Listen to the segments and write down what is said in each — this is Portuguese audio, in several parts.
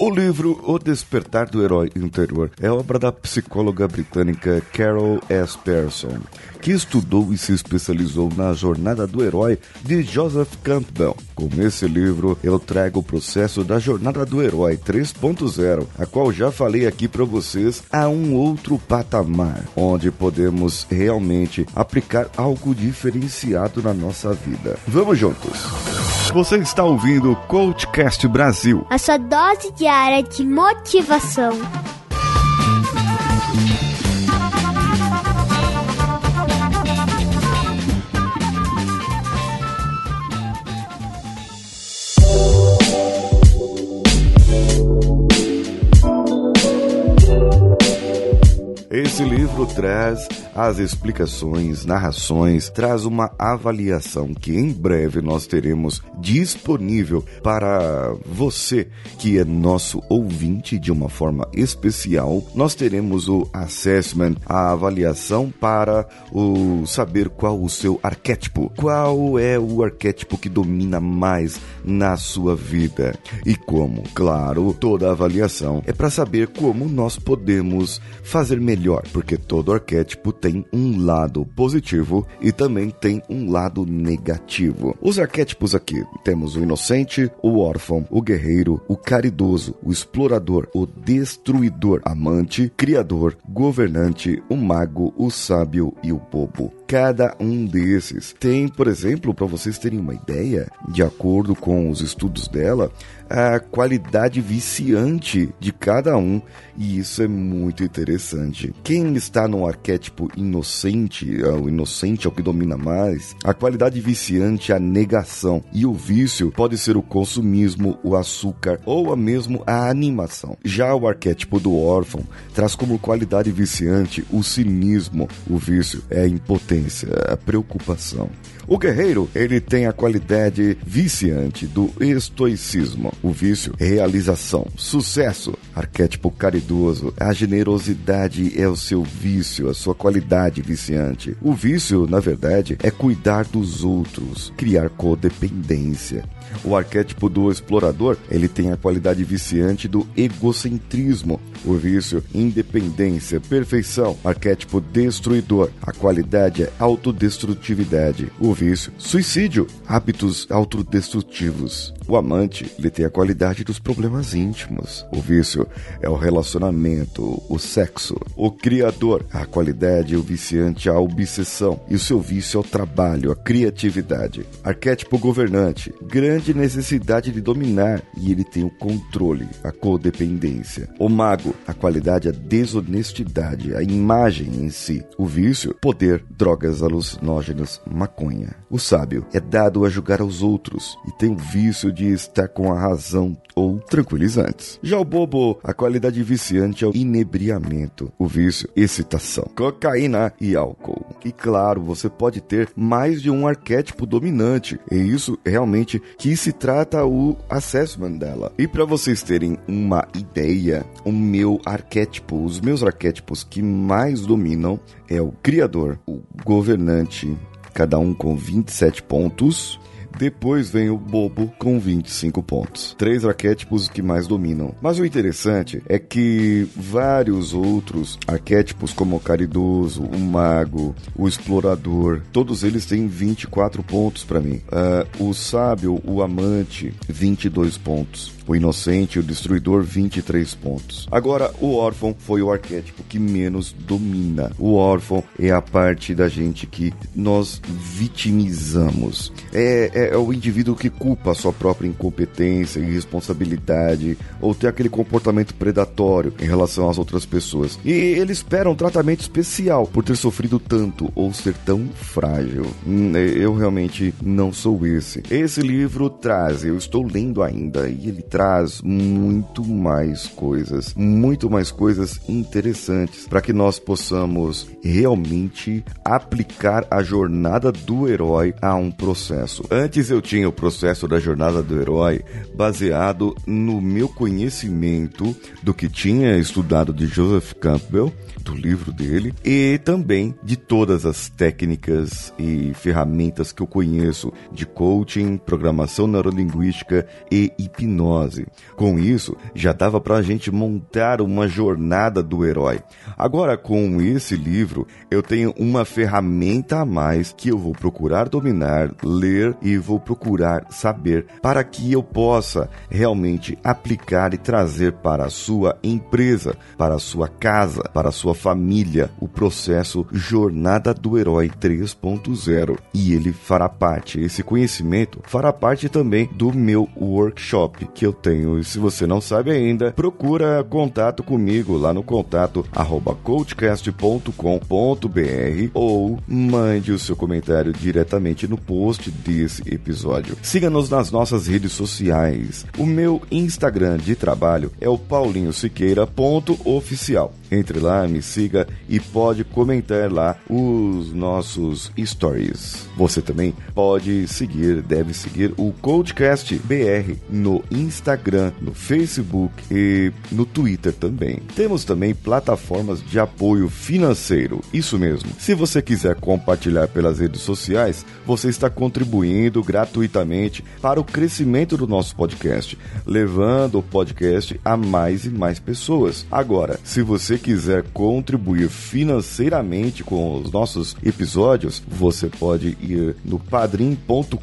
O livro O Despertar do Herói Interior é obra da psicóloga britânica Carol S. Pearson, que estudou e se especializou na jornada do herói de Joseph Campbell. Com esse livro, eu trago o processo da jornada do herói 3.0, a qual já falei aqui para vocês, a um outro patamar, onde podemos realmente aplicar algo diferenciado na nossa vida. Vamos juntos! Você está ouvindo o Coachcast Brasil. A sua dose diária de motivação. Esse livro traz as explicações, narrações, traz uma avaliação que em breve nós teremos disponível para você que é nosso ouvinte de uma forma especial. Nós teremos o assessment, a avaliação para o saber qual o seu arquétipo, qual é o arquétipo que domina mais na sua vida e como. Claro, toda avaliação é para saber como nós podemos fazer melhor porque todo arquétipo tem um lado positivo e também tem um lado negativo. Os arquétipos aqui temos o inocente, o órfão, o guerreiro, o caridoso, o explorador, o destruidor, amante, criador, governante, o mago, o sábio e o bobo cada um desses. Tem, por exemplo, para vocês terem uma ideia, de acordo com os estudos dela, a qualidade viciante de cada um, e isso é muito interessante. Quem está no arquétipo inocente, é o inocente é o que domina mais, a qualidade viciante é a negação, e o vício pode ser o consumismo, o açúcar ou a mesmo a animação. Já o arquétipo do órfão traz como qualidade viciante o cinismo, o vício é a impotência, a preocupação. O guerreiro, ele tem a qualidade viciante do estoicismo. O vício, realização, sucesso, arquétipo caridoso. A generosidade é o seu vício, a sua qualidade viciante. O vício, na verdade, é cuidar dos outros, criar codependência. O arquétipo do explorador, ele tem a qualidade viciante do egocentrismo. O vício, independência, perfeição. Arquétipo destruidor, a qualidade é autodestrutividade. O vício, suicídio, hábitos autodestrutivos. O amante, ele tem a qualidade dos problemas íntimos. O vício é o relacionamento, o sexo. O criador, a qualidade o viciante, a obsessão. E o seu vício é o trabalho, a criatividade. Arquétipo governante, grande necessidade de dominar e ele tem o controle, a codependência. O mago, a qualidade, a desonestidade, a imagem em si. O vício, poder, drogas alucinógenas, maconha. O sábio é dado a julgar aos outros e tem o vício de estar com a razão ou tranquilizantes. Já o bobo, a qualidade viciante é o inebriamento, o vício, excitação, cocaína e álcool. E claro, você pode ter mais de um arquétipo dominante, e isso realmente que se trata o assessment dela. E para vocês terem uma ideia, o meu arquétipo, os meus arquétipos que mais dominam é o criador, o governante, cada um com 27 pontos, depois vem o bobo com 25 pontos. Três arquétipos que mais dominam. Mas o interessante é que vários outros arquétipos, como o caridoso, o mago, o explorador, todos eles têm 24 pontos para mim. Uh, o sábio, o amante, 22 pontos o inocente o destruidor 23 pontos. Agora, o órfão foi o arquétipo que menos domina. O órfão é a parte da gente que nós vitimizamos. É, é, é o indivíduo que culpa a sua própria incompetência, irresponsabilidade ou tem aquele comportamento predatório em relação às outras pessoas. E ele espera um tratamento especial por ter sofrido tanto ou ser tão frágil. Hum, eu realmente não sou esse. Esse livro traz, eu estou lendo ainda, e ele traz muito mais coisas, muito mais coisas interessantes para que nós possamos realmente aplicar a jornada do herói a um processo. Antes eu tinha o processo da jornada do herói baseado no meu conhecimento do que tinha estudado de Joseph Campbell, do livro dele, e também de todas as técnicas e ferramentas que eu conheço de coaching, programação neurolinguística e hipnose hipnose. Com isso, já dava para a gente montar uma jornada do herói. Agora, com esse livro, eu tenho uma ferramenta a mais que eu vou procurar dominar, ler e vou procurar saber para que eu possa realmente aplicar e trazer para a sua empresa, para a sua casa, para a sua família o processo Jornada do Herói 3.0. E ele fará parte, esse conhecimento fará parte também do meu workshop que eu tenho. E se você não sabe ainda, procura contato comigo lá no contato arroba coachcast.com.br ou mande o seu comentário diretamente no post desse episódio. Siga-nos nas nossas redes sociais. O meu Instagram de trabalho é o paulinhosiqueira.oficial. Entre lá, me siga e pode comentar lá os nossos stories. Você também pode seguir, deve seguir o Coachcast BR no Instagram, no Facebook e no Twitter também. Temos também plataformas de apoio financeiro. Isso mesmo. Se você quiser compartilhar pelas redes sociais, você está contribuindo gratuitamente para o crescimento do nosso podcast, levando o podcast a mais e mais pessoas. Agora, se você quiser contribuir financeiramente com os nossos episódios, você pode ir no padrim.com.br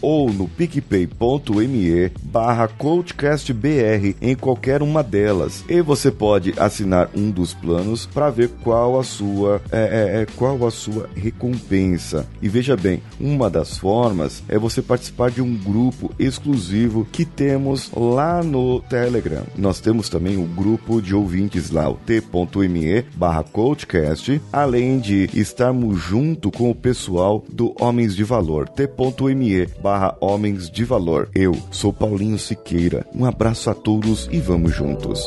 ou no picpay.me barra coachcastbr em qualquer uma delas. E você pode assinar um dos planos para ver qual a sua é, é, é, qual a sua recompensa. E veja bem, uma das formas é você participar de um grupo exclusivo que temos lá no Telegram. Nós temos também o grupo de ouvintes lá, o t.me barra coachcast, além de estarmos junto com o pessoal do Homens de Valor, t.me barra Homens de Valor. Eu sou Paulinho Siqueira. Um abraço a todos e vamos juntos.